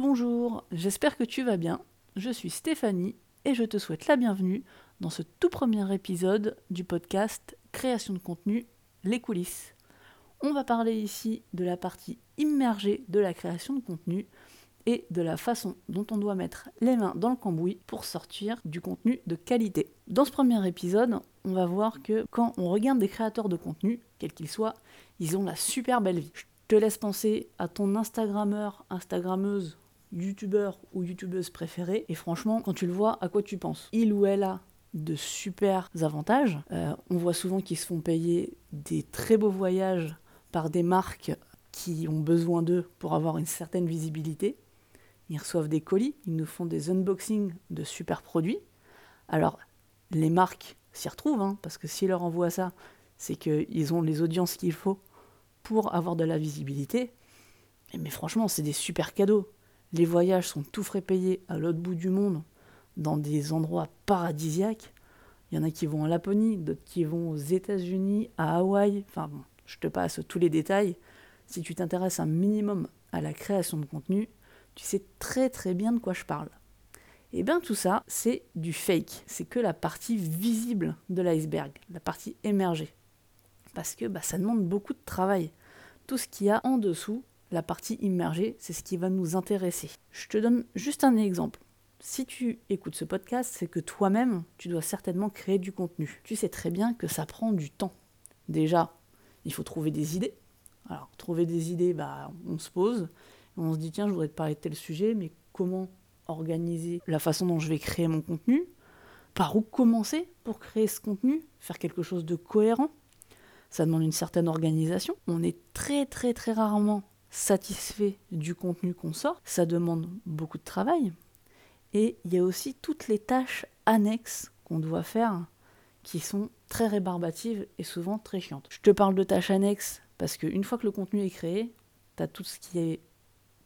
Bonjour, j'espère que tu vas bien. Je suis Stéphanie et je te souhaite la bienvenue dans ce tout premier épisode du podcast Création de contenu, les coulisses. On va parler ici de la partie immergée de la création de contenu et de la façon dont on doit mettre les mains dans le cambouis pour sortir du contenu de qualité. Dans ce premier épisode, on va voir que quand on regarde des créateurs de contenu, quels qu'ils soient, ils ont la super belle vie. Je te laisse penser à ton Instagrammeur, Instagrammeuse, YouTubeur ou YouTubeuse préférée, et franchement, quand tu le vois, à quoi tu penses? Il ou elle a de super avantages. Euh, on voit souvent qu'ils se font payer des très beaux voyages par des marques qui ont besoin d'eux pour avoir une certaine visibilité. Ils reçoivent des colis, ils nous font des unboxings de super produits. Alors, les marques s'y retrouvent, hein, parce que s'ils leur envoient ça, c'est qu'ils ont les audiences qu'il faut pour avoir de la visibilité. Mais franchement, c'est des super cadeaux. Les voyages sont tout frais payés à l'autre bout du monde, dans des endroits paradisiaques. Il y en a qui vont en Laponie, d'autres qui vont aux États-Unis, à Hawaï. Enfin bon, je te passe tous les détails. Si tu t'intéresses un minimum à la création de contenu, tu sais très très bien de quoi je parle. Et eh bien tout ça, c'est du fake. C'est que la partie visible de l'iceberg, la partie émergée. Parce que bah, ça demande beaucoup de travail. Tout ce qu'il y a en dessous, la partie immergée, c'est ce qui va nous intéresser. Je te donne juste un exemple. Si tu écoutes ce podcast, c'est que toi-même, tu dois certainement créer du contenu. Tu sais très bien que ça prend du temps. Déjà, il faut trouver des idées. Alors, trouver des idées, bah, on se pose, on se dit, tiens, je voudrais te parler de tel sujet, mais comment organiser la façon dont je vais créer mon contenu? Par où commencer pour créer ce contenu? Faire quelque chose de cohérent? Ça demande une certaine organisation. On est très très très rarement satisfait du contenu qu'on sort. Ça demande beaucoup de travail. Et il y a aussi toutes les tâches annexes qu'on doit faire qui sont très rébarbatives et souvent très chiantes. Je te parle de tâches annexes parce qu'une fois que le contenu est créé, tu as tout ce qui est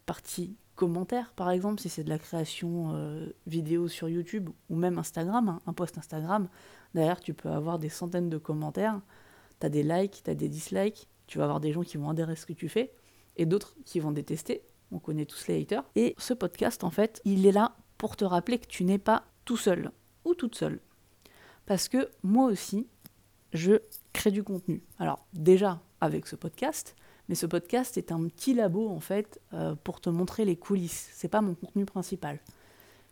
partie commentaires, par exemple, si c'est de la création euh, vidéo sur YouTube ou même Instagram, hein, un post Instagram, derrière tu peux avoir des centaines de commentaires, tu as des likes, tu as des dislikes, tu vas avoir des gens qui vont adhérer à ce que tu fais et d'autres qui vont détester. On connaît tous les haters. Et ce podcast, en fait, il est là pour te rappeler que tu n'es pas tout seul ou toute seule. Parce que moi aussi, je crée du contenu. Alors déjà avec ce podcast, mais ce podcast est un petit labo en fait euh, pour te montrer les coulisses. C'est pas mon contenu principal.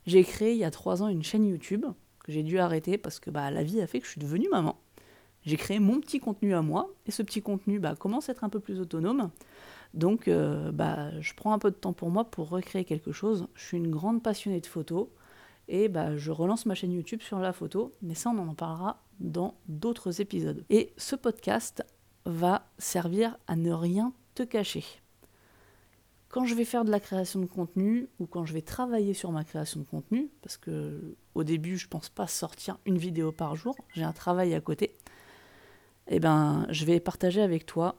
J'ai créé il y a trois ans une chaîne YouTube que j'ai dû arrêter parce que bah, la vie a fait que je suis devenue maman. J'ai créé mon petit contenu à moi et ce petit contenu bah, commence à être un peu plus autonome. Donc euh, bah, je prends un peu de temps pour moi pour recréer quelque chose. Je suis une grande passionnée de photos et bah, je relance ma chaîne YouTube sur la photo, mais ça on en parlera dans d'autres épisodes. Et ce podcast va servir à ne rien te cacher. Quand je vais faire de la création de contenu ou quand je vais travailler sur ma création de contenu, parce que au début je pense pas sortir une vidéo par jour, j'ai un travail à côté, eh ben je vais partager avec toi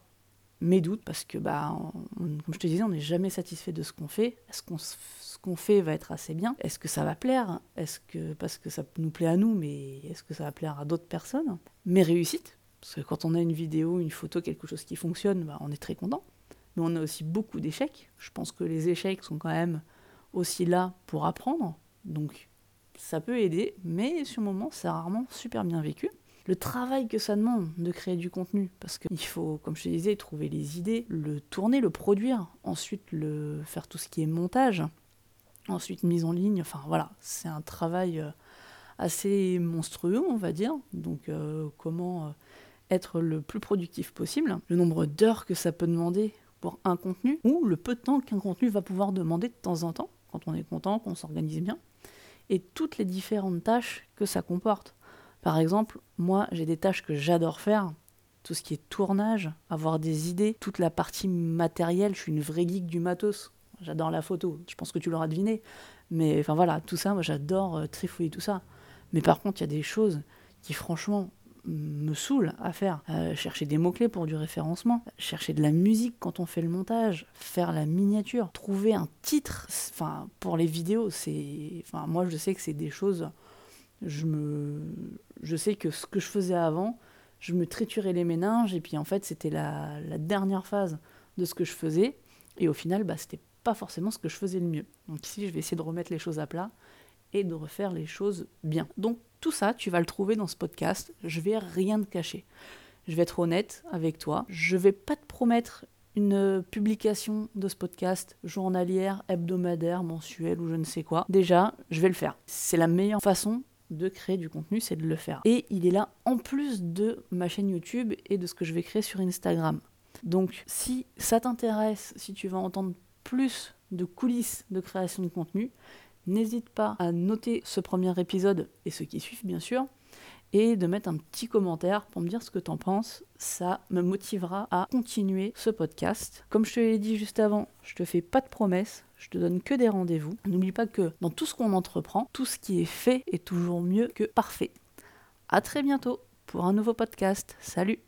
mes doutes parce que bah comme je te disais on n'est jamais satisfait de ce qu'on fait. Est-ce qu'on ce qu'on fait va être assez bien? Est-ce que ça va plaire? Est-ce que parce que ça nous plaît à nous, mais est-ce que ça va plaire à d'autres personnes? Mes réussites, parce que quand on a une vidéo, une photo, quelque chose qui fonctionne, bah, on est très content. Mais on a aussi beaucoup d'échecs. Je pense que les échecs sont quand même aussi là pour apprendre. Donc ça peut aider, mais sur le moment, c'est rarement super bien vécu. Le travail que ça demande de créer du contenu, parce qu'il faut, comme je te disais, trouver les idées, le tourner, le produire, ensuite le faire tout ce qui est montage, ensuite mise en ligne, enfin voilà, c'est un travail euh, assez monstrueux, on va dire. Donc euh, comment euh, être le plus productif possible, le nombre d'heures que ça peut demander pour un contenu, ou le peu de temps qu'un contenu va pouvoir demander de temps en temps, quand on est content, qu'on s'organise bien, et toutes les différentes tâches que ça comporte. Par exemple, moi j'ai des tâches que j'adore faire, tout ce qui est tournage, avoir des idées, toute la partie matérielle, je suis une vraie geek du matos, j'adore la photo, je pense que tu l'auras deviné, mais enfin voilà, tout ça, moi j'adore euh, trifouiller tout ça. Mais par contre, il y a des choses qui franchement me saoule à faire. Euh, chercher des mots-clés pour du référencement, chercher de la musique quand on fait le montage, faire la miniature, trouver un titre enfin, pour les vidéos, c'est. Enfin, moi je sais que c'est des choses. Je me. Je sais que ce que je faisais avant, je me triturais les méninges, et puis en fait, c'était la, dernière phase de ce que je faisais. Et au final, bah, c'était pas forcément ce que je faisais le mieux. Donc ici, je vais essayer de remettre les choses à plat et de refaire les choses bien. Donc tout ça, tu vas le trouver dans ce podcast. Je vais rien te cacher. Je vais être honnête avec toi. Je vais pas te promettre une publication de ce podcast journalière, hebdomadaire, mensuelle ou je ne sais quoi. Déjà, je vais le faire. C'est la meilleure façon de créer du contenu, c'est de le faire. Et il est là en plus de ma chaîne YouTube et de ce que je vais créer sur Instagram. Donc si ça t'intéresse, si tu veux entendre plus de coulisses de création de contenu, n'hésite pas à noter ce premier épisode et ceux qui suivent bien sûr, et de mettre un petit commentaire pour me dire ce que t'en penses. Ça me motivera à continuer ce podcast. Comme je te l'ai dit juste avant, je te fais pas de promesses, je te donne que des rendez-vous. N'oublie pas que dans tout ce qu'on entreprend, tout ce qui est fait est toujours mieux que parfait. À très bientôt pour un nouveau podcast. Salut